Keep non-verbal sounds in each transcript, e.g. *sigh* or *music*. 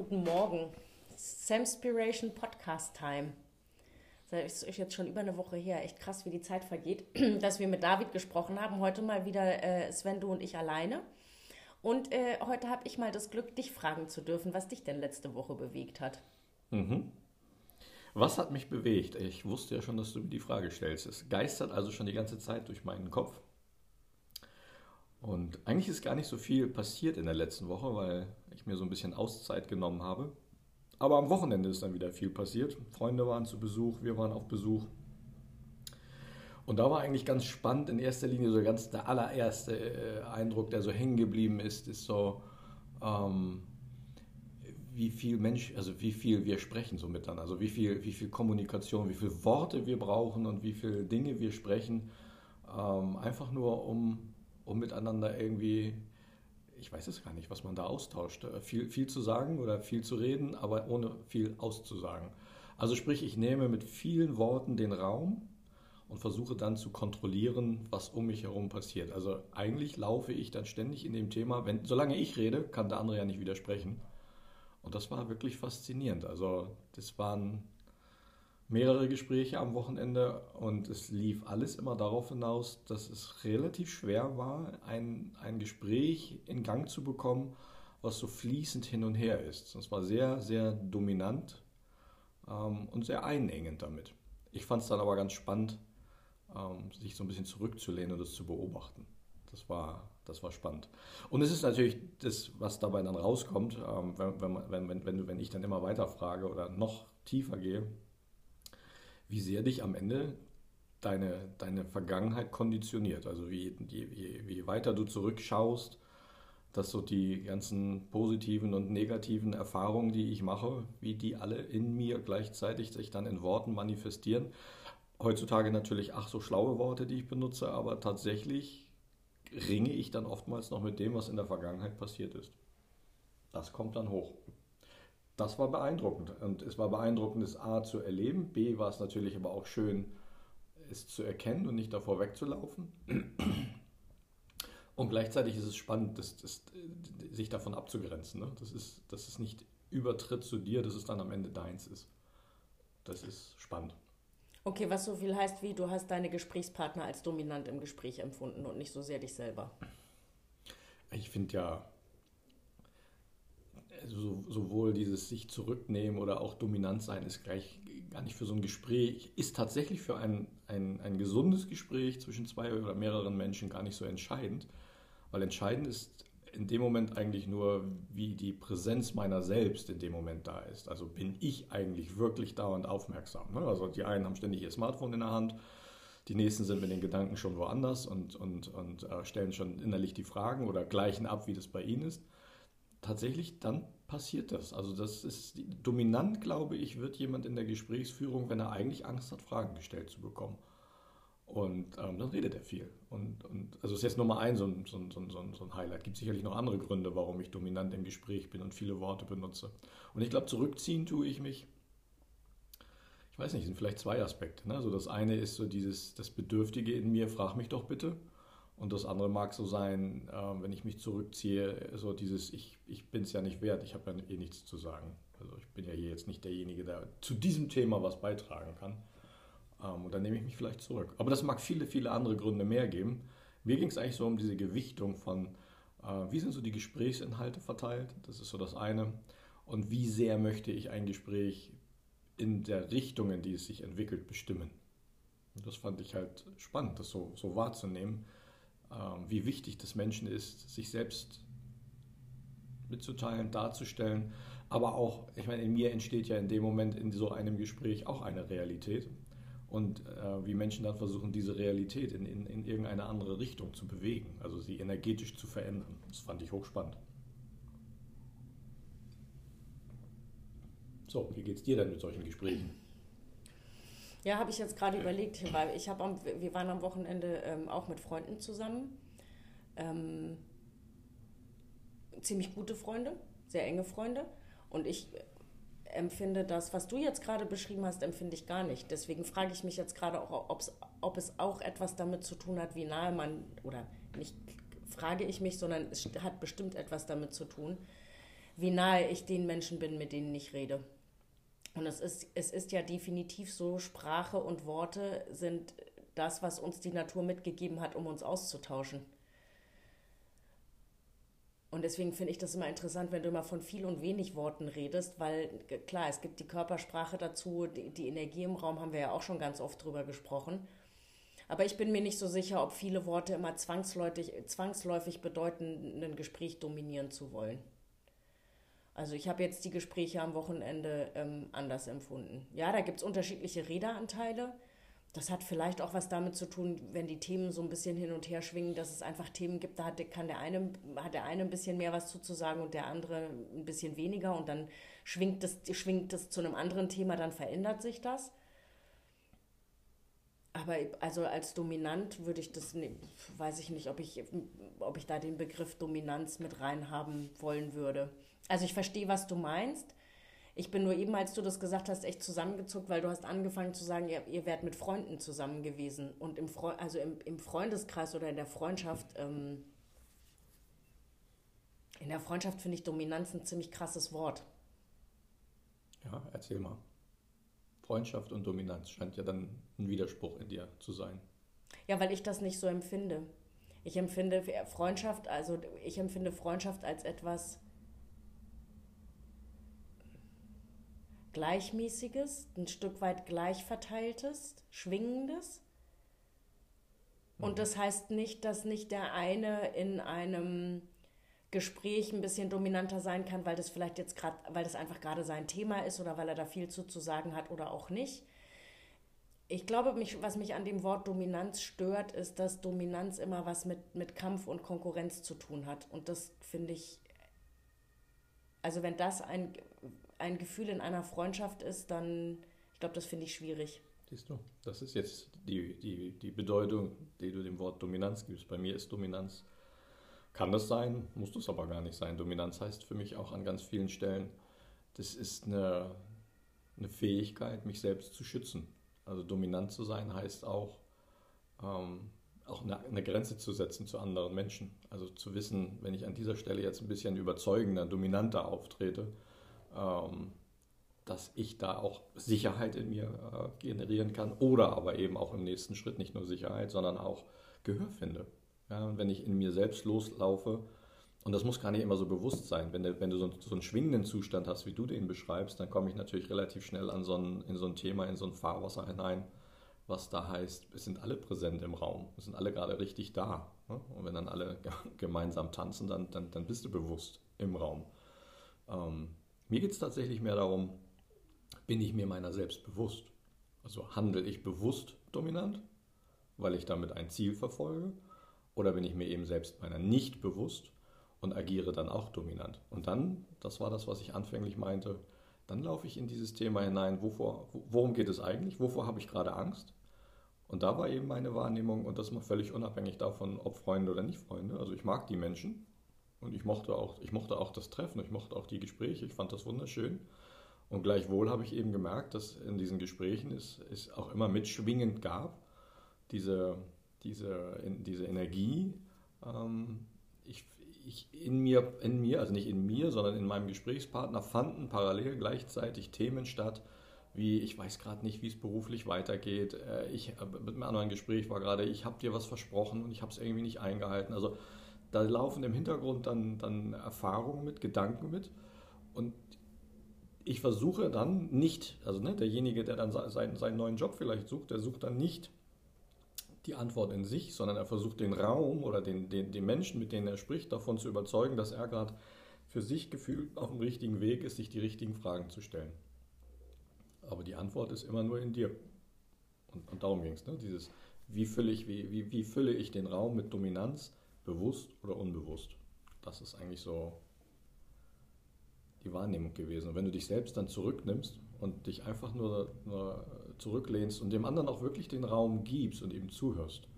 Guten Morgen. Samspiration Podcast Time. Das ist jetzt schon über eine Woche her. Echt krass, wie die Zeit vergeht, *clears throat* dass wir mit David gesprochen haben. Heute mal wieder äh, Sven, du und ich alleine. Und äh, heute habe ich mal das Glück, dich fragen zu dürfen, was dich denn letzte Woche bewegt hat. Mhm. Was hat mich bewegt? Ich wusste ja schon, dass du mir die Frage stellst. Es geistert also schon die ganze Zeit durch meinen Kopf. Und eigentlich ist gar nicht so viel passiert in der letzten Woche, weil ich mir so ein bisschen Auszeit genommen habe. Aber am Wochenende ist dann wieder viel passiert. Freunde waren zu Besuch, wir waren auf Besuch. Und da war eigentlich ganz spannend, in erster Linie so ganz der allererste äh, Eindruck, der so hängen geblieben ist, ist so, ähm, wie viel Mensch, also wie viel wir sprechen so miteinander, also wie viel, wie viel Kommunikation, wie viele Worte wir brauchen und wie viele Dinge wir sprechen, ähm, einfach nur um um miteinander irgendwie, ich weiß es gar nicht, was man da austauscht, äh, viel, viel zu sagen oder viel zu reden, aber ohne viel auszusagen. Also sprich, ich nehme mit vielen Worten den Raum und versuche dann zu kontrollieren, was um mich herum passiert. Also eigentlich laufe ich dann ständig in dem Thema, wenn, solange ich rede, kann der andere ja nicht widersprechen. Und das war wirklich faszinierend. Also das waren mehrere Gespräche am Wochenende und es lief alles immer darauf hinaus, dass es relativ schwer war, ein, ein Gespräch in Gang zu bekommen, was so fließend hin und her ist. Es war sehr, sehr dominant ähm, und sehr einengend damit. Ich fand es dann aber ganz spannend, ähm, sich so ein bisschen zurückzulehnen und das zu beobachten. Das war, das war spannend. Und es ist natürlich das, was dabei dann rauskommt, ähm, wenn, wenn, wenn, wenn, wenn ich dann immer weiter frage oder noch tiefer gehe, wie sehr dich am Ende deine, deine Vergangenheit konditioniert. Also wie, je, je weiter du zurückschaust, dass so die ganzen positiven und negativen Erfahrungen, die ich mache, wie die alle in mir gleichzeitig sich dann in Worten manifestieren. Heutzutage natürlich ach so schlaue Worte, die ich benutze, aber tatsächlich ringe ich dann oftmals noch mit dem, was in der Vergangenheit passiert ist. Das kommt dann hoch das war beeindruckend. Und es war beeindruckend, es A zu erleben, B war es natürlich aber auch schön, es zu erkennen und nicht davor wegzulaufen. Und gleichzeitig ist es spannend, das, das, sich davon abzugrenzen. Ne? Das, ist, dass es nicht übertritt zu dir, dass es dann am Ende deins ist. Das ist spannend. Okay, was so viel heißt wie, du hast deine Gesprächspartner als dominant im Gespräch empfunden und nicht so sehr dich selber. Ich finde ja, also sowohl dieses sich zurücknehmen oder auch dominant sein ist gleich gar nicht für so ein Gespräch, ist tatsächlich für ein, ein, ein gesundes Gespräch zwischen zwei oder mehreren Menschen gar nicht so entscheidend, weil entscheidend ist in dem Moment eigentlich nur, wie die Präsenz meiner selbst in dem Moment da ist. Also bin ich eigentlich wirklich dauernd aufmerksam. Ne? Also die einen haben ständig ihr Smartphone in der Hand, die nächsten sind mit den Gedanken schon woanders und, und, und äh, stellen schon innerlich die Fragen oder gleichen ab, wie das bei ihnen ist tatsächlich dann passiert das. Also das ist dominant, glaube ich, wird jemand in der Gesprächsführung, wenn er eigentlich Angst hat, Fragen gestellt zu bekommen. Und ähm, dann redet er viel. Und, und also ist jetzt Nummer ein so ein, so ein, so ein, so ein Highlight. Gibt sicherlich noch andere Gründe, warum ich dominant im Gespräch bin und viele Worte benutze. Und ich glaube, zurückziehen tue ich mich. Ich weiß nicht, sind vielleicht zwei Aspekte. Ne? Also das eine ist so dieses, das Bedürftige in mir, frag mich doch bitte. Und das andere mag so sein, äh, wenn ich mich zurückziehe, so dieses, ich, ich bin es ja nicht wert, ich habe ja eh nichts zu sagen. Also ich bin ja hier jetzt nicht derjenige, der zu diesem Thema was beitragen kann. Ähm, und dann nehme ich mich vielleicht zurück. Aber das mag viele, viele andere Gründe mehr geben. Mir ging es eigentlich so um diese Gewichtung von, äh, wie sind so die Gesprächsinhalte verteilt, das ist so das eine. Und wie sehr möchte ich ein Gespräch in der Richtung, in die es sich entwickelt, bestimmen. Und das fand ich halt spannend, das so, so wahrzunehmen wie wichtig das Menschen ist, sich selbst mitzuteilen, darzustellen. Aber auch, ich meine, in mir entsteht ja in dem Moment in so einem Gespräch auch eine Realität. Und äh, wie Menschen dann versuchen, diese Realität in, in, in irgendeine andere Richtung zu bewegen, also sie energetisch zu verändern. Das fand ich hochspannend. So, wie geht es dir denn mit solchen Gesprächen? Ja, habe ich jetzt gerade überlegt, weil ich habe wir waren am Wochenende ähm, auch mit Freunden zusammen. Ähm, ziemlich gute Freunde, sehr enge Freunde. Und ich empfinde das, was du jetzt gerade beschrieben hast, empfinde ich gar nicht. Deswegen frage ich mich jetzt gerade auch, ob es auch etwas damit zu tun hat, wie nahe man, oder nicht frage ich mich, sondern es hat bestimmt etwas damit zu tun, wie nahe ich den Menschen bin, mit denen ich rede. Und es ist, es ist ja definitiv so, Sprache und Worte sind das, was uns die Natur mitgegeben hat, um uns auszutauschen. Und deswegen finde ich das immer interessant, wenn du immer von viel und wenig Worten redest, weil klar, es gibt die Körpersprache dazu, die, die Energie im Raum haben wir ja auch schon ganz oft drüber gesprochen. Aber ich bin mir nicht so sicher, ob viele Worte immer zwangsläufig, zwangsläufig bedeuten, ein Gespräch dominieren zu wollen. Also ich habe jetzt die Gespräche am Wochenende ähm, anders empfunden. Ja, da gibt es unterschiedliche Redeanteile. Das hat vielleicht auch was damit zu tun, wenn die Themen so ein bisschen hin und her schwingen, dass es einfach Themen gibt, da hat, kann der eine, hat der eine ein bisschen mehr was zu sagen und der andere ein bisschen weniger und dann schwingt es, schwingt es zu einem anderen Thema, dann verändert sich das. Aber also als dominant würde ich das, weiß ich nicht, ob ich, ob ich da den Begriff Dominanz mit reinhaben wollen würde. Also ich verstehe, was du meinst. Ich bin nur eben, als du das gesagt hast, echt zusammengezuckt, weil du hast angefangen zu sagen, ihr, ihr wärt mit Freunden zusammen gewesen. Und im, Fre also im, im Freundeskreis oder in der Freundschaft, ähm, in der Freundschaft finde ich Dominanz ein ziemlich krasses Wort. Ja, erzähl mal. Freundschaft und Dominanz scheint ja dann ein Widerspruch in dir zu sein. Ja, weil ich das nicht so empfinde. Ich empfinde Freundschaft, also ich empfinde Freundschaft als etwas, gleichmäßiges, ein Stück weit gleich verteiltes, schwingendes. Und mhm. das heißt nicht, dass nicht der eine in einem Gespräch ein bisschen dominanter sein kann, weil das vielleicht jetzt gerade, weil das einfach gerade sein Thema ist oder weil er da viel zu, zu sagen hat oder auch nicht. Ich glaube, mich, was mich an dem Wort Dominanz stört, ist, dass Dominanz immer was mit, mit Kampf und Konkurrenz zu tun hat. Und das finde ich, also wenn das ein, ein Gefühl in einer Freundschaft ist, dann, ich glaube, das finde ich schwierig. Siehst du, das ist jetzt die, die, die Bedeutung, die du dem Wort Dominanz gibst. Bei mir ist Dominanz, kann das sein, muss das aber gar nicht sein. Dominanz heißt für mich auch an ganz vielen Stellen, das ist eine, eine Fähigkeit, mich selbst zu schützen. Also dominant zu sein heißt auch, ähm, auch eine, eine, Grenze zu setzen zu anderen Menschen. Also zu wissen, wenn ich an dieser Stelle jetzt ein bisschen überzeugender, dominanter auftrete, ähm, dass ich da auch Sicherheit in mir äh, generieren kann oder aber eben auch im nächsten Schritt nicht nur Sicherheit, sondern auch Gehör finde. Ja, und wenn ich in mir selbst loslaufe, und das muss gar nicht immer so bewusst sein, wenn, du, wenn du so, so, einen schwingenden Zustand hast, wie du den beschreibst, dann komme ich natürlich relativ schnell an so ein, in so ein Thema, in so ein Fahrwasser hinein, was da heißt, es sind alle präsent im Raum, es sind alle gerade richtig da. Ne? Und wenn dann alle *laughs* gemeinsam tanzen, dann, dann, dann bist du bewusst im Raum. Ähm, mir geht es tatsächlich mehr darum, bin ich mir meiner selbst bewusst? Also handle ich bewusst dominant, weil ich damit ein Ziel verfolge? Oder bin ich mir eben selbst meiner nicht bewusst und agiere dann auch dominant? Und dann, das war das, was ich anfänglich meinte, dann laufe ich in dieses Thema hinein, wovor, worum geht es eigentlich? Wovor habe ich gerade Angst? Und da war eben meine Wahrnehmung, und das mal völlig unabhängig davon, ob Freunde oder nicht Freunde. Also ich mag die Menschen, und ich mochte auch, ich mochte auch das Treffen, ich mochte auch die Gespräche, ich fand das wunderschön. Und gleichwohl habe ich eben gemerkt, dass in diesen Gesprächen es, es auch immer mitschwingend gab, diese, diese, in, diese Energie. Ähm, ich, ich in, mir, in mir, also nicht in mir, sondern in meinem Gesprächspartner fanden parallel gleichzeitig Themen statt, wie ich weiß gerade nicht, wie es beruflich weitergeht. Äh, ich, äh, mit einem anderen Gespräch war gerade, ich habe dir was versprochen und ich habe es irgendwie nicht eingehalten. Also da laufen im Hintergrund dann, dann Erfahrungen mit, Gedanken mit. Und ich versuche dann nicht, also ne, derjenige, der dann seinen, seinen neuen Job vielleicht sucht, der sucht dann nicht die Antwort in sich, sondern er versucht den Raum oder den, den, den Menschen, mit denen er spricht, davon zu überzeugen, dass er gerade für sich gefühlt auf dem richtigen Weg ist, sich die richtigen Fragen zu stellen. Aber die Antwort ist immer nur in dir. Und, und darum ging es. Ne? Dieses, wie fülle, ich, wie, wie, wie fülle ich den Raum mit Dominanz? Bewusst oder unbewusst. Das ist eigentlich so die Wahrnehmung gewesen. Und wenn du dich selbst dann zurücknimmst und dich einfach nur, nur zurücklehnst und dem anderen auch wirklich den Raum gibst und eben zuhörst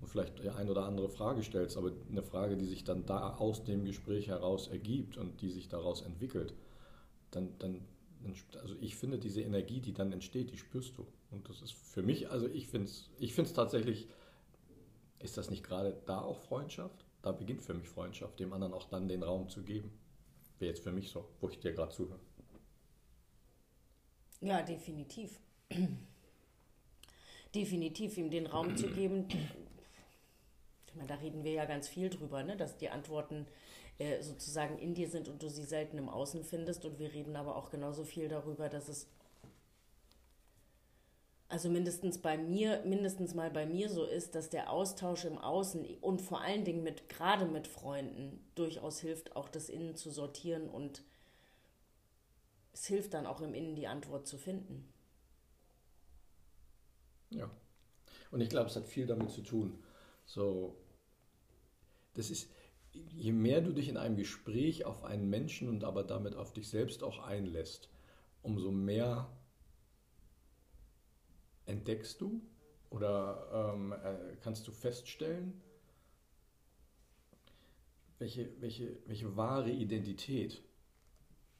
und vielleicht ein oder andere Frage stellst, aber eine Frage, die sich dann da aus dem Gespräch heraus ergibt und die sich daraus entwickelt, dann, dann also ich finde diese Energie, die dann entsteht, die spürst du. Und das ist für mich, also ich finde es ich tatsächlich ist das nicht gerade da auch Freundschaft? Da beginnt für mich Freundschaft, dem anderen auch dann den Raum zu geben. Wäre jetzt für mich so, wo ich dir gerade zuhöre. Ja, definitiv. *clears throat* definitiv, ihm den Raum zu geben. *clears throat* Meine, da reden wir ja ganz viel drüber, ne? dass die Antworten äh, sozusagen in dir sind und du sie selten im Außen findest. Und wir reden aber auch genauso viel darüber, dass es also mindestens bei mir, mindestens mal bei mir so ist, dass der Austausch im Außen und vor allen Dingen mit, gerade mit Freunden, durchaus hilft, auch das Innen zu sortieren und es hilft dann auch im Innen die Antwort zu finden. Ja. Und ich glaube, es hat viel damit zu tun. So, das ist, je mehr du dich in einem Gespräch auf einen Menschen und aber damit auf dich selbst auch einlässt, umso mehr entdeckst du oder ähm, äh, kannst du feststellen, welche, welche, welche wahre Identität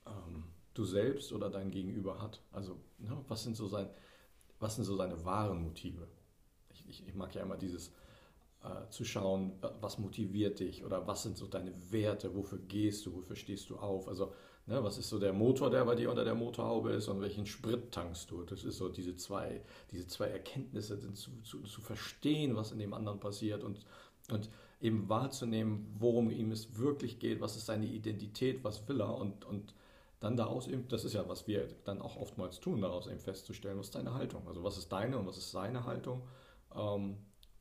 ähm, du selbst oder dein Gegenüber hat. Also, ne, was, sind so sein, was sind so seine wahren Motive? Ich, ich, ich mag ja immer dieses äh, zu schauen, was motiviert dich oder was sind so deine Werte, wofür gehst du, wofür stehst du auf. Also Ne, was ist so der Motor, der bei dir unter der Motorhaube ist und welchen Sprit tankst du? Das ist so diese zwei, diese zwei Erkenntnisse zu, zu, zu verstehen, was in dem anderen passiert und, und eben wahrzunehmen, worum ihm es wirklich geht, was ist seine Identität, was will er und, und dann daraus eben, das ist ja, was wir dann auch oftmals tun, daraus eben festzustellen, was ist deine Haltung, also was ist deine und was ist seine Haltung ähm,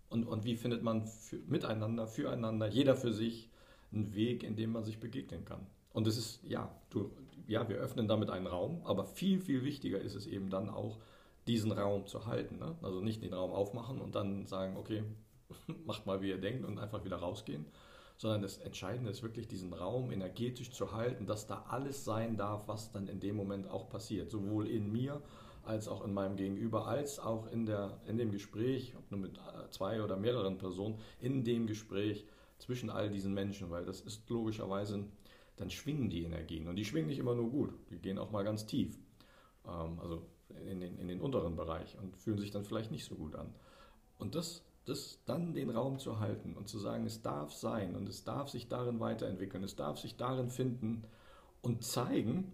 und, und wie findet man für, miteinander, füreinander, jeder für sich einen Weg, in dem man sich begegnen kann. Und es ist, ja, du, ja, wir öffnen damit einen Raum, aber viel, viel wichtiger ist es eben dann auch, diesen Raum zu halten. Ne? Also nicht den Raum aufmachen und dann sagen, okay, *laughs* macht mal, wie ihr denkt und einfach wieder rausgehen, sondern das Entscheidende ist wirklich, diesen Raum energetisch zu halten, dass da alles sein darf, was dann in dem Moment auch passiert. Sowohl in mir als auch in meinem Gegenüber, als auch in, der, in dem Gespräch, ob nur mit äh, zwei oder mehreren Personen, in dem Gespräch zwischen all diesen Menschen, weil das ist logischerweise dann schwingen die Energien. Und die schwingen nicht immer nur gut, die gehen auch mal ganz tief, ähm, also in den, in den unteren Bereich und fühlen sich dann vielleicht nicht so gut an. Und das, das dann den Raum zu halten und zu sagen, es darf sein und es darf sich darin weiterentwickeln, es darf sich darin finden und zeigen,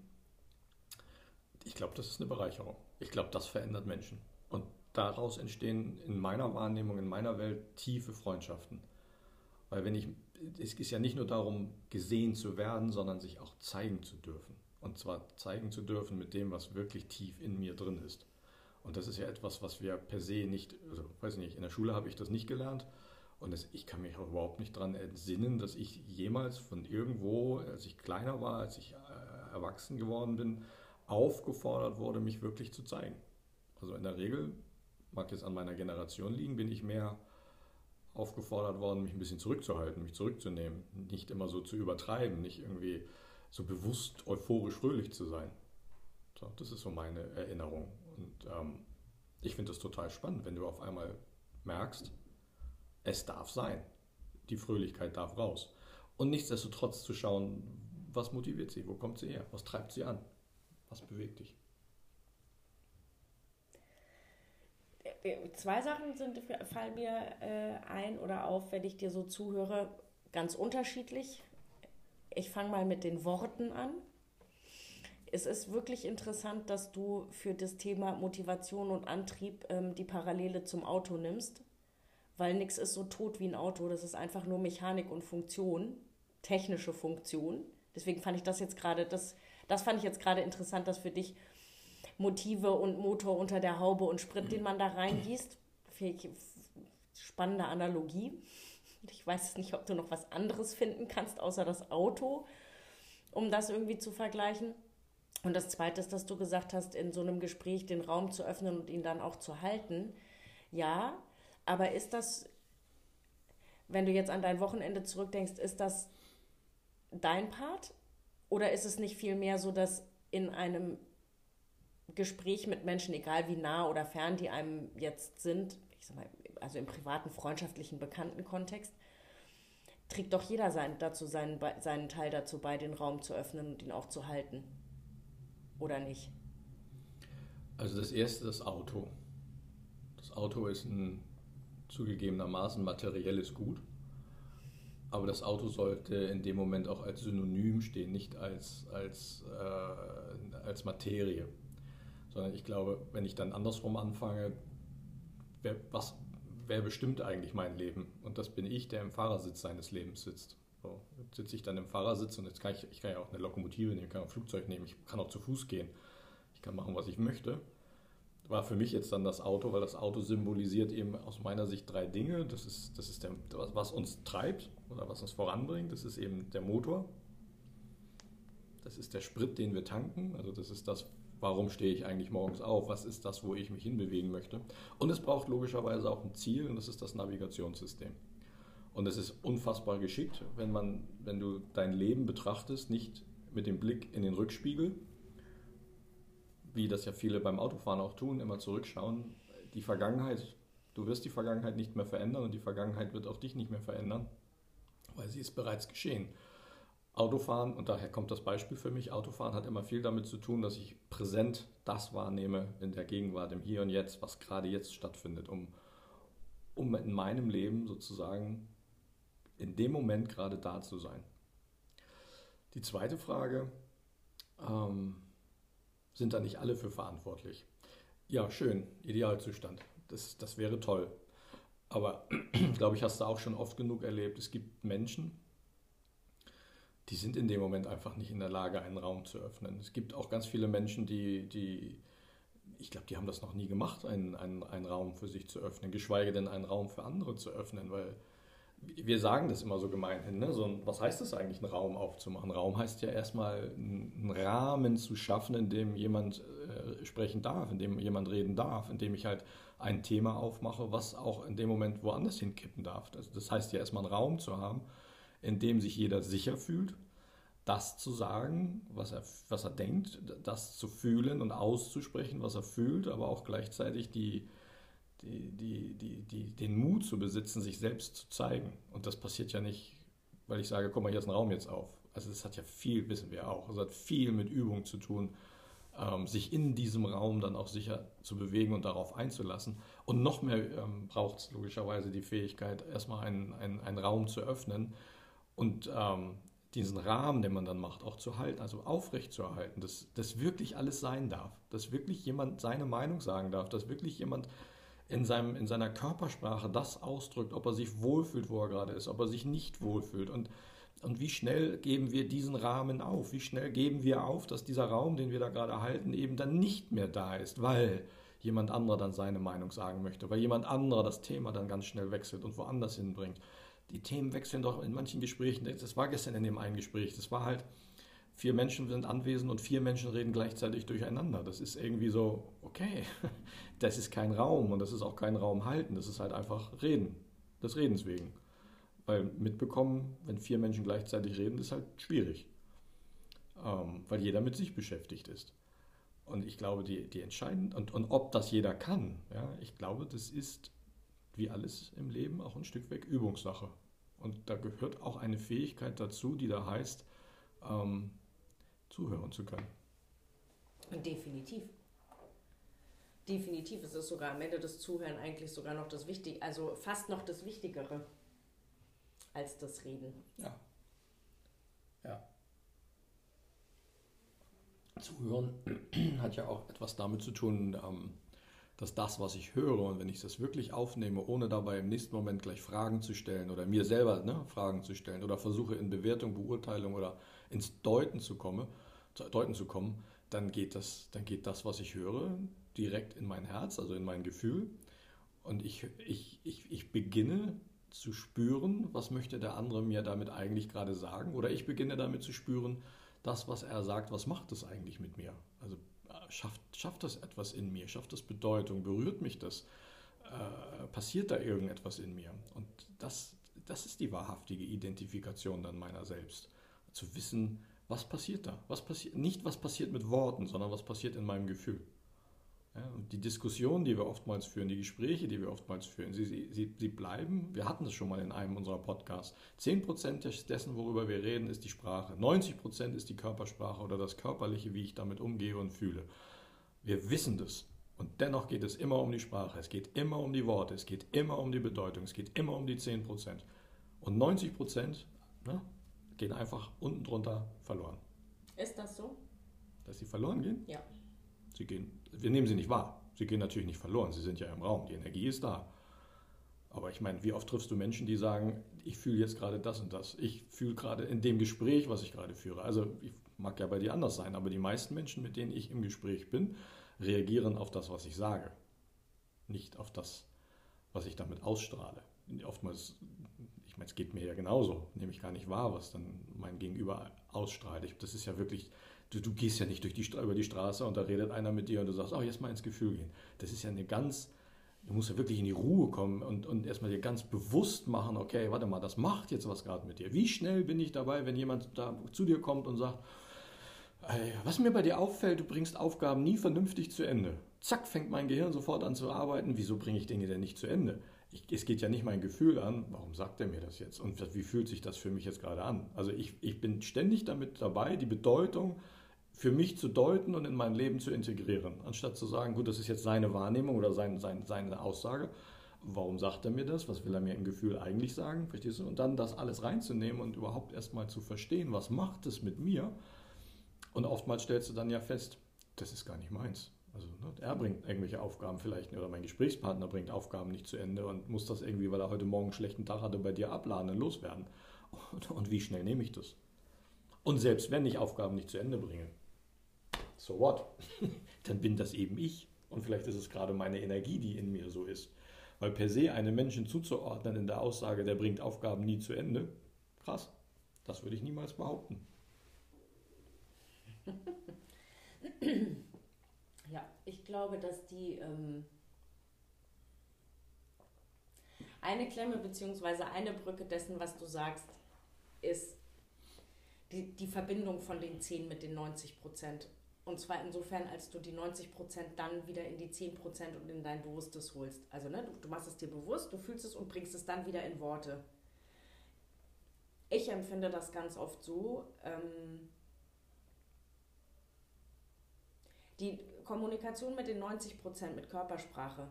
ich glaube, das ist eine Bereicherung. Ich glaube, das verändert Menschen. Und daraus entstehen in meiner Wahrnehmung, in meiner Welt tiefe Freundschaften. Weil wenn ich es ist ja nicht nur darum, gesehen zu werden, sondern sich auch zeigen zu dürfen. Und zwar zeigen zu dürfen mit dem, was wirklich tief in mir drin ist. Und das ist ja etwas, was wir per se nicht, also weiß nicht, in der Schule habe ich das nicht gelernt. Und das, ich kann mich auch überhaupt nicht daran entsinnen, dass ich jemals von irgendwo, als ich kleiner war, als ich äh, erwachsen geworden bin, aufgefordert wurde, mich wirklich zu zeigen. Also in der Regel, mag jetzt an meiner Generation liegen, bin ich mehr aufgefordert worden, mich ein bisschen zurückzuhalten, mich zurückzunehmen, nicht immer so zu übertreiben, nicht irgendwie so bewusst euphorisch fröhlich zu sein. So, das ist so meine Erinnerung. Und ähm, ich finde das total spannend, wenn du auf einmal merkst, es darf sein. Die Fröhlichkeit darf raus. Und nichtsdestotrotz zu schauen, was motiviert sie, wo kommt sie her, was treibt sie an, was bewegt dich. Zwei Sachen sind, fallen mir äh, ein oder auf, wenn ich dir so zuhöre, ganz unterschiedlich. Ich fange mal mit den Worten an. Es ist wirklich interessant, dass du für das Thema Motivation und Antrieb ähm, die Parallele zum Auto nimmst, weil nichts ist so tot wie ein Auto. Das ist einfach nur Mechanik und Funktion, technische Funktion. Deswegen fand ich das jetzt gerade, das, das fand ich jetzt gerade interessant, dass für dich Motive und Motor unter der Haube und Sprit, den man da reingießt. Spannende Analogie. Ich weiß nicht, ob du noch was anderes finden kannst, außer das Auto, um das irgendwie zu vergleichen. Und das Zweite ist, dass du gesagt hast, in so einem Gespräch den Raum zu öffnen und ihn dann auch zu halten. Ja, aber ist das, wenn du jetzt an dein Wochenende zurückdenkst, ist das dein Part? Oder ist es nicht vielmehr so, dass in einem Gespräch mit Menschen, egal wie nah oder fern die einem jetzt sind, ich sag mal, also im privaten, freundschaftlichen, bekannten Kontext, trägt doch jeder sein, dazu seinen, seinen Teil dazu bei, den Raum zu öffnen und ihn auch zu halten. Oder nicht? Also das erste, das Auto. Das Auto ist ein zugegebenermaßen materielles Gut. Aber das Auto sollte in dem Moment auch als Synonym stehen, nicht als, als, äh, als Materie. Sondern ich glaube, wenn ich dann andersrum anfange, wer, was, wer bestimmt eigentlich mein Leben? Und das bin ich, der im Fahrersitz seines Lebens sitzt. So, jetzt sitze ich dann im Fahrersitz und jetzt kann ich, ich kann ja auch eine Lokomotive nehmen, ich kann ein Flugzeug nehmen, ich kann auch zu Fuß gehen, ich kann machen, was ich möchte war für mich jetzt dann das Auto, weil das Auto symbolisiert eben aus meiner Sicht drei Dinge. Das ist, das ist der, was uns treibt oder was uns voranbringt. Das ist eben der Motor. Das ist der Sprit, den wir tanken. Also das ist das, warum stehe ich eigentlich morgens auf? Was ist das, wo ich mich hinbewegen möchte? Und es braucht logischerweise auch ein Ziel und das ist das Navigationssystem. Und es ist unfassbar geschickt, wenn, man, wenn du dein Leben betrachtest, nicht mit dem Blick in den Rückspiegel, wie das ja viele beim Autofahren auch tun, immer zurückschauen. Die Vergangenheit, du wirst die Vergangenheit nicht mehr verändern und die Vergangenheit wird auch dich nicht mehr verändern, weil sie ist bereits geschehen. Autofahren, und daher kommt das Beispiel für mich, Autofahren hat immer viel damit zu tun, dass ich präsent das wahrnehme in der Gegenwart, im Hier und Jetzt, was gerade jetzt stattfindet, um, um in meinem Leben sozusagen in dem Moment gerade da zu sein. Die zweite Frage, ähm, sind da nicht alle für verantwortlich. Ja, schön, Idealzustand. Das, das wäre toll. Aber, *clears throat* glaube ich, hast du auch schon oft genug erlebt, es gibt Menschen, die sind in dem Moment einfach nicht in der Lage, einen Raum zu öffnen. Es gibt auch ganz viele Menschen, die, die ich glaube, die haben das noch nie gemacht, einen, einen, einen Raum für sich zu öffnen, geschweige denn einen Raum für andere zu öffnen, weil wir sagen das immer so gemeinhin, ne? so was heißt das eigentlich, einen Raum aufzumachen? Raum heißt ja erstmal einen Rahmen zu schaffen, in dem jemand äh, sprechen darf, in dem jemand reden darf, in dem ich halt ein Thema aufmache, was auch in dem Moment woanders hinkippen darf. Also das heißt ja erstmal einen Raum zu haben, in dem sich jeder sicher fühlt, das zu sagen, was er, was er denkt, das zu fühlen und auszusprechen, was er fühlt, aber auch gleichzeitig die, die, die, die, die, den Mut zu besitzen, sich selbst zu zeigen. Und das passiert ja nicht, weil ich sage, guck mal, hier ist ein Raum jetzt auf. Also es hat ja viel, wissen wir auch, es hat viel mit Übung zu tun, ähm, sich in diesem Raum dann auch sicher zu bewegen und darauf einzulassen. Und noch mehr ähm, braucht es logischerweise die Fähigkeit, erstmal einen, einen, einen Raum zu öffnen und ähm, diesen Rahmen, den man dann macht, auch zu halten, also aufrecht zu erhalten, dass, dass wirklich alles sein darf, dass wirklich jemand seine Meinung sagen darf, dass wirklich jemand in, seinem, in seiner Körpersprache das ausdrückt, ob er sich wohlfühlt, wo er gerade ist, ob er sich nicht wohlfühlt. Und, und wie schnell geben wir diesen Rahmen auf? Wie schnell geben wir auf, dass dieser Raum, den wir da gerade halten, eben dann nicht mehr da ist, weil jemand anderer dann seine Meinung sagen möchte, weil jemand anderer das Thema dann ganz schnell wechselt und woanders hinbringt. Die Themen wechseln doch in manchen Gesprächen. Das war gestern in dem einen Gespräch. Das war halt, vier Menschen sind anwesend und vier Menschen reden gleichzeitig durcheinander. Das ist irgendwie so, okay, *laughs* das ist kein Raum und das ist auch kein Raum halten, das ist halt einfach Reden, des Redens wegen. Weil mitbekommen, wenn vier Menschen gleichzeitig reden, ist halt schwierig, ähm, weil jeder mit sich beschäftigt ist. Und ich glaube, die, die entscheidend, und, und ob das jeder kann, ja, ich glaube, das ist wie alles im Leben auch ein Stück weg Übungssache. Und da gehört auch eine Fähigkeit dazu, die da heißt, ähm, zuhören zu können. Definitiv. Definitiv ist es sogar am Ende des Zuhören eigentlich sogar noch das Wichtige, also fast noch das Wichtigere als das Reden. Ja. Ja. Zuhören *clears throat* hat ja auch etwas damit zu tun, ähm, dass das, was ich höre und wenn ich das wirklich aufnehme, ohne dabei im nächsten Moment gleich Fragen zu stellen oder mir selber ne, Fragen zu stellen oder versuche in Bewertung, Beurteilung oder ins Deuten zu kommen, Deuten zu kommen, dann geht das, dann geht das, was ich höre, direkt in mein Herz, also in mein Gefühl. Und ich, ich, ich, ich beginne zu spüren, was möchte der andere mir damit eigentlich gerade sagen. Oder ich beginne damit zu spüren, das, was er sagt, was macht das eigentlich mit mir? Also schafft, schafft das etwas in mir, schafft das Bedeutung, berührt mich das, äh, passiert da irgendetwas in mir? Und das, das ist die wahrhaftige Identifikation dann meiner selbst. Zu wissen, was passiert da? Was passiert, nicht was passiert mit Worten, sondern was passiert in meinem Gefühl. Und die Diskussionen, die wir oftmals führen, die Gespräche, die wir oftmals führen, sie, sie, sie bleiben, wir hatten das schon mal in einem unserer Podcasts, 10% dessen, worüber wir reden, ist die Sprache, 90% ist die Körpersprache oder das Körperliche, wie ich damit umgehe und fühle. Wir wissen das. Und dennoch geht es immer um die Sprache, es geht immer um die Worte, es geht immer um die Bedeutung, es geht immer um die 10%. Und 90 Prozent ne, gehen einfach unten drunter verloren. Ist das so? Dass sie verloren gehen? Ja. Sie gehen, wir nehmen sie nicht wahr. Sie gehen natürlich nicht verloren. Sie sind ja im Raum. Die Energie ist da. Aber ich meine, wie oft triffst du Menschen, die sagen, ich fühle jetzt gerade das und das. Ich fühle gerade in dem Gespräch, was ich gerade führe. Also ich mag ja bei dir anders sein, aber die meisten Menschen, mit denen ich im Gespräch bin, reagieren auf das, was ich sage. Nicht auf das, was ich damit ausstrahle. Oftmals, ich meine, es geht mir ja genauso, nehme ich gar nicht wahr, was dann mein Gegenüber ausstrahlt. Das ist ja wirklich, du, du gehst ja nicht durch die, über die Straße und da redet einer mit dir und du sagst, oh, jetzt mal ins Gefühl gehen. Das ist ja eine ganz, du musst ja wirklich in die Ruhe kommen und, und erstmal dir ganz bewusst machen, okay, warte mal, das macht jetzt was gerade mit dir. Wie schnell bin ich dabei, wenn jemand da zu dir kommt und sagt, was mir bei dir auffällt, du bringst Aufgaben nie vernünftig zu Ende. Zack, fängt mein Gehirn sofort an zu arbeiten. Wieso bringe ich Dinge denn nicht zu Ende? Ich, es geht ja nicht mein Gefühl an, warum sagt er mir das jetzt? Und wie fühlt sich das für mich jetzt gerade an? Also ich, ich bin ständig damit dabei, die Bedeutung für mich zu deuten und in mein Leben zu integrieren. Anstatt zu sagen, gut, das ist jetzt seine Wahrnehmung oder sein, sein, seine Aussage. Warum sagt er mir das? Was will er mir im Gefühl eigentlich sagen? Verstehst du? Und dann das alles reinzunehmen und überhaupt erstmal zu verstehen, was macht es mit mir? Und oftmals stellst du dann ja fest, das ist gar nicht meins. Also ne, er bringt irgendwelche Aufgaben vielleicht oder mein Gesprächspartner bringt Aufgaben nicht zu Ende und muss das irgendwie, weil er heute Morgen einen schlechten Tag hatte, bei dir abladen und loswerden. Und, und wie schnell nehme ich das? Und selbst wenn ich Aufgaben nicht zu Ende bringe, so what? *laughs* Dann bin das eben ich. Und vielleicht ist es gerade meine Energie, die in mir so ist. Weil per se einem Menschen zuzuordnen in der Aussage, der bringt Aufgaben nie zu Ende, krass. Das würde ich niemals behaupten. *laughs* ich glaube, dass die ähm, eine Klemme bzw. eine Brücke dessen, was du sagst, ist die, die Verbindung von den 10 mit den 90 Prozent. Und zwar insofern, als du die 90 Prozent dann wieder in die 10 Prozent und in dein Bewusstes holst. Also ne, du, du machst es dir bewusst, du fühlst es und bringst es dann wieder in Worte. Ich empfinde das ganz oft so, ähm, Die Kommunikation mit den 90 Prozent mit Körpersprache,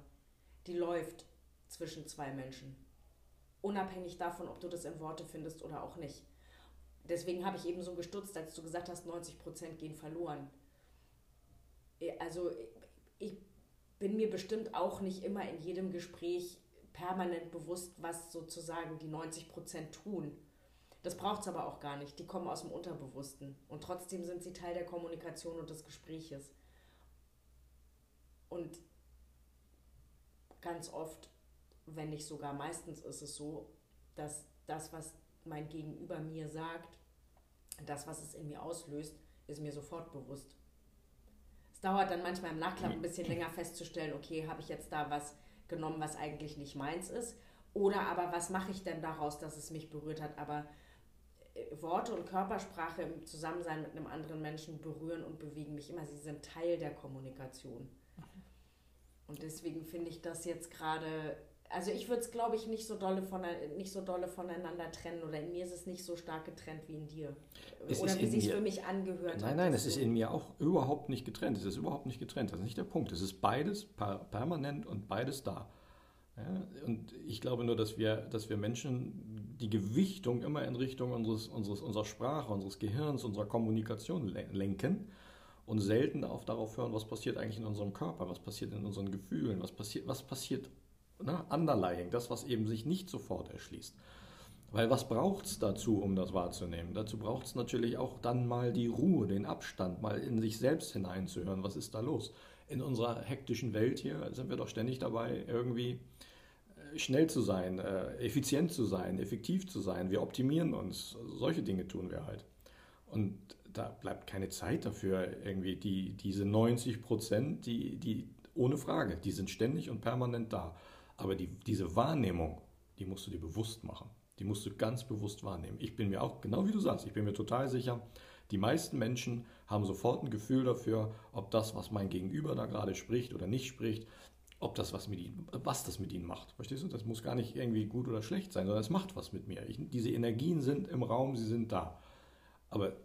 die läuft zwischen zwei Menschen. Unabhängig davon, ob du das in Worte findest oder auch nicht. Deswegen habe ich eben so gestutzt, als du gesagt hast, 90 Prozent gehen verloren. Also ich bin mir bestimmt auch nicht immer in jedem Gespräch permanent bewusst, was sozusagen die 90 Prozent tun. Das braucht es aber auch gar nicht. Die kommen aus dem Unterbewussten. Und trotzdem sind sie Teil der Kommunikation und des Gespräches. Und ganz oft, wenn nicht sogar meistens ist es so, dass das, was mein Gegenüber mir sagt, das, was es in mir auslöst, ist mir sofort bewusst. Es dauert dann manchmal im Nachklapp ein bisschen länger festzustellen, okay, habe ich jetzt da was genommen, was eigentlich nicht meins ist? Oder aber was mache ich denn daraus, dass es mich berührt hat? Aber äh, Worte und Körpersprache im Zusammensein mit einem anderen Menschen berühren und bewegen mich immer. Sie sind Teil der Kommunikation. Und deswegen finde ich das jetzt gerade, also ich würde es, glaube ich, nicht so, dolle von, nicht so dolle voneinander trennen oder in mir ist es nicht so stark getrennt wie in dir. Es oder wie sich für mich angehört nein, hat. Nein, nein, es ist in mir auch überhaupt nicht getrennt. Es ist überhaupt nicht getrennt. Das ist nicht der Punkt. Es ist beides per permanent und beides da. Ja, und ich glaube nur, dass wir, dass wir Menschen die Gewichtung immer in Richtung unseres, unseres, unserer Sprache, unseres Gehirns, unserer Kommunikation lenken und selten auf darauf hören, was passiert eigentlich in unserem Körper, was passiert in unseren Gefühlen, was passiert, was passiert ne, underlying, das, was eben sich nicht sofort erschließt. Weil was braucht es dazu, um das wahrzunehmen? Dazu braucht es natürlich auch dann mal die Ruhe, den Abstand, mal in sich selbst hineinzuhören, was ist da los. In unserer hektischen Welt hier sind wir doch ständig dabei, irgendwie äh, schnell zu sein, äh, effizient zu sein, effektiv zu sein. Wir optimieren uns. Solche Dinge tun wir halt. Und da bleibt keine Zeit dafür, irgendwie die, diese 90 Prozent, die, die, ohne Frage, die sind ständig und permanent da. Aber die, diese Wahrnehmung, die musst du dir bewusst machen. Die musst du ganz bewusst wahrnehmen. Ich bin mir auch, genau wie du sagst, ich bin mir total sicher, die meisten Menschen haben sofort ein Gefühl dafür, ob das, was mein Gegenüber da gerade spricht oder nicht spricht, ob das was mit ihnen, was das mit ihnen macht. Verstehst du? Das muss gar nicht irgendwie gut oder schlecht sein, sondern es macht was mit mir. Ich, diese Energien sind im Raum, sie sind da. Aber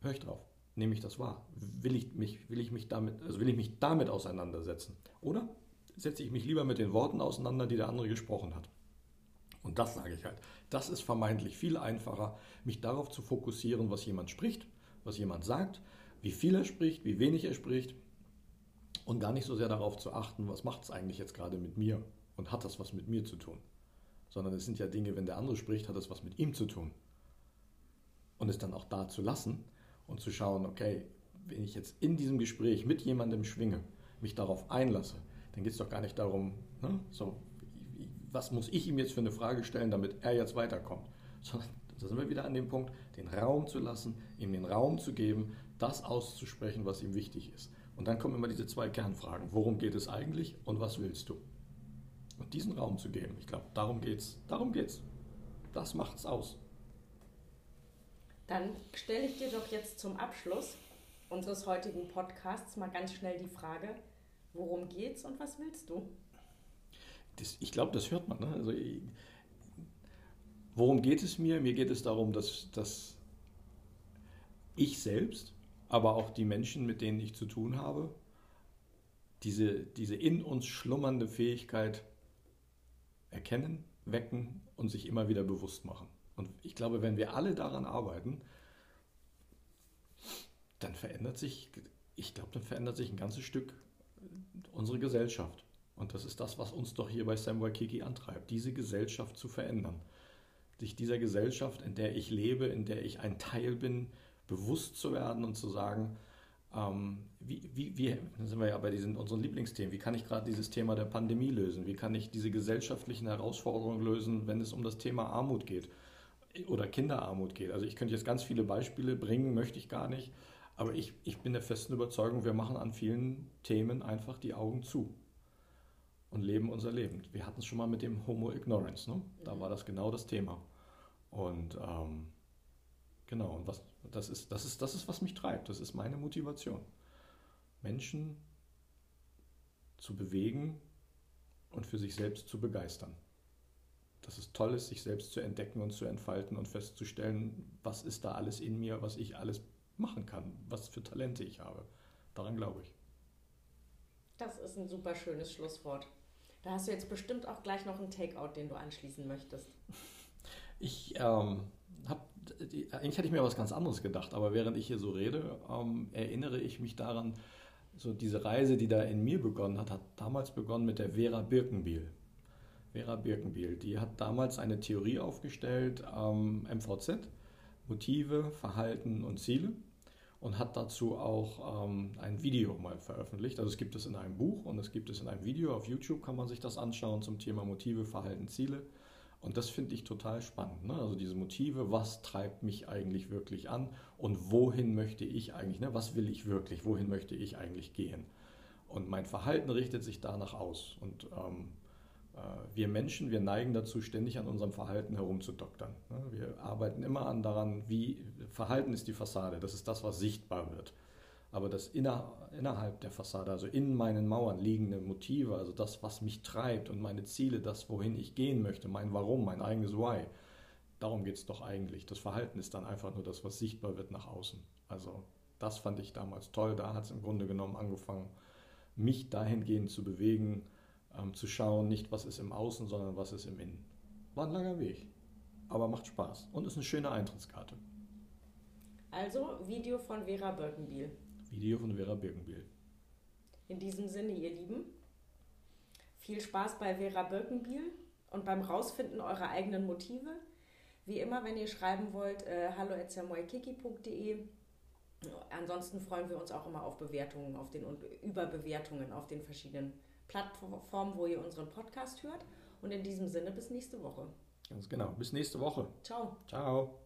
höre ich drauf? Nehme ich das wahr? Will ich mich, will ich mich damit, also will ich mich damit auseinandersetzen? Oder setze ich mich lieber mit den Worten auseinander, die der andere gesprochen hat? Und das sage ich halt. Das ist vermeintlich viel einfacher, mich darauf zu fokussieren, was jemand spricht, was jemand sagt, wie viel er spricht, wie wenig er spricht und gar nicht so sehr darauf zu achten, was macht es eigentlich jetzt gerade mit mir und hat das was mit mir zu tun. Sondern es sind ja Dinge, wenn der andere spricht, hat das was mit ihm zu tun. Und es dann auch da zu lassen und zu schauen, okay, wenn ich jetzt in diesem Gespräch mit jemandem schwinge, mich darauf einlasse, dann geht es doch gar nicht darum, ne, so, was muss ich ihm jetzt für eine Frage stellen, damit er jetzt weiterkommt. *laughs* Sondern da sind wir wieder an dem Punkt, den Raum zu lassen, ihm den Raum zu geben, das auszusprechen, was ihm wichtig ist. Und dann kommen immer diese zwei Kernfragen. Worum geht es eigentlich und was willst du? Und diesen Raum zu geben, ich glaube, darum geht's. Darum geht's. Das macht's aus. Dann stelle ich dir doch jetzt zum Abschluss unseres heutigen Podcasts mal ganz schnell die Frage, worum geht's und was willst du? Das, ich glaube, das hört man. Ne? Also, worum geht es mir? Mir geht es darum, dass, dass ich selbst, aber auch die Menschen, mit denen ich zu tun habe, diese, diese in uns schlummernde Fähigkeit erkennen, wecken und sich immer wieder bewusst machen. Und ich glaube, wenn wir alle daran arbeiten, dann verändert sich, ich glaube, dann verändert sich ein ganzes Stück unsere Gesellschaft. Und das ist das, was uns doch hier bei Sam Waikiki antreibt, diese Gesellschaft zu verändern. Sich dieser Gesellschaft, in der ich lebe, in der ich ein Teil bin, bewusst zu werden und zu sagen, ähm, wie, wie, wie, dann sind wir ja bei diesen, unseren Lieblingsthemen, wie kann ich gerade dieses Thema der Pandemie lösen? Wie kann ich diese gesellschaftlichen Herausforderungen lösen, wenn es um das Thema Armut geht oder Kinderarmut geht? Also ich könnte jetzt ganz viele Beispiele bringen, möchte ich gar nicht. Aber ich, ich bin der festen Überzeugung, wir machen an vielen Themen einfach die Augen zu und leben unser Leben. Wir hatten es schon mal mit dem Homo Ignorance, ne? da war das genau das Thema. Und ähm, genau, und was, das, ist, das, ist, das ist, was mich treibt, das ist meine Motivation. Menschen zu bewegen und für sich selbst zu begeistern. Dass es toll ist, sich selbst zu entdecken und zu entfalten und festzustellen, was ist da alles in mir, was ich alles machen kann, was für Talente ich habe. Daran glaube ich. Das ist ein super schönes Schlusswort. Da hast du jetzt bestimmt auch gleich noch einen Takeout, den du anschließen möchtest. *laughs* Ich ähm, habe, eigentlich hätte ich mir was ganz anderes gedacht, aber während ich hier so rede, ähm, erinnere ich mich daran, so diese Reise, die da in mir begonnen hat, hat damals begonnen mit der Vera Birkenbiel. Vera Birkenbiel, die hat damals eine Theorie aufgestellt, ähm, MVZ, Motive, Verhalten und Ziele und hat dazu auch ähm, ein Video mal veröffentlicht. Also es gibt es in einem Buch und es gibt es in einem Video. Auf YouTube kann man sich das anschauen zum Thema Motive, Verhalten, Ziele. Und das finde ich total spannend. Ne? Also diese Motive, was treibt mich eigentlich wirklich an und wohin möchte ich eigentlich, ne? was will ich wirklich, wohin möchte ich eigentlich gehen. Und mein Verhalten richtet sich danach aus. Und ähm, äh, wir Menschen, wir neigen dazu, ständig an unserem Verhalten herumzudoktern. Ne? Wir arbeiten immer an daran, wie Verhalten ist die Fassade, das ist das, was sichtbar wird. Aber das inner, innerhalb der Fassade, also in meinen Mauern liegende Motive, also das, was mich treibt und meine Ziele, das, wohin ich gehen möchte, mein Warum, mein eigenes Why, darum geht es doch eigentlich. Das Verhalten ist dann einfach nur das, was sichtbar wird nach außen. Also das fand ich damals toll. Da hat es im Grunde genommen angefangen, mich dahingehend zu bewegen, ähm, zu schauen, nicht was ist im Außen, sondern was ist im Innen. War ein langer Weg, aber macht Spaß und ist eine schöne Eintrittskarte. Also Video von Vera Birkenbiel. Video von Vera Birkenbiel. In diesem Sinne, ihr Lieben, viel Spaß bei Vera Birkenbiel und beim Rausfinden eurer eigenen Motive. Wie immer, wenn ihr schreiben wollt, äh, hallo.samuelkiki.de. Ansonsten freuen wir uns auch immer auf Bewertungen auf den, und über Bewertungen auf den verschiedenen Plattform, wo ihr unseren Podcast hört. Und in diesem Sinne bis nächste Woche. Ganz genau. Bis nächste Woche. Ciao. Ciao.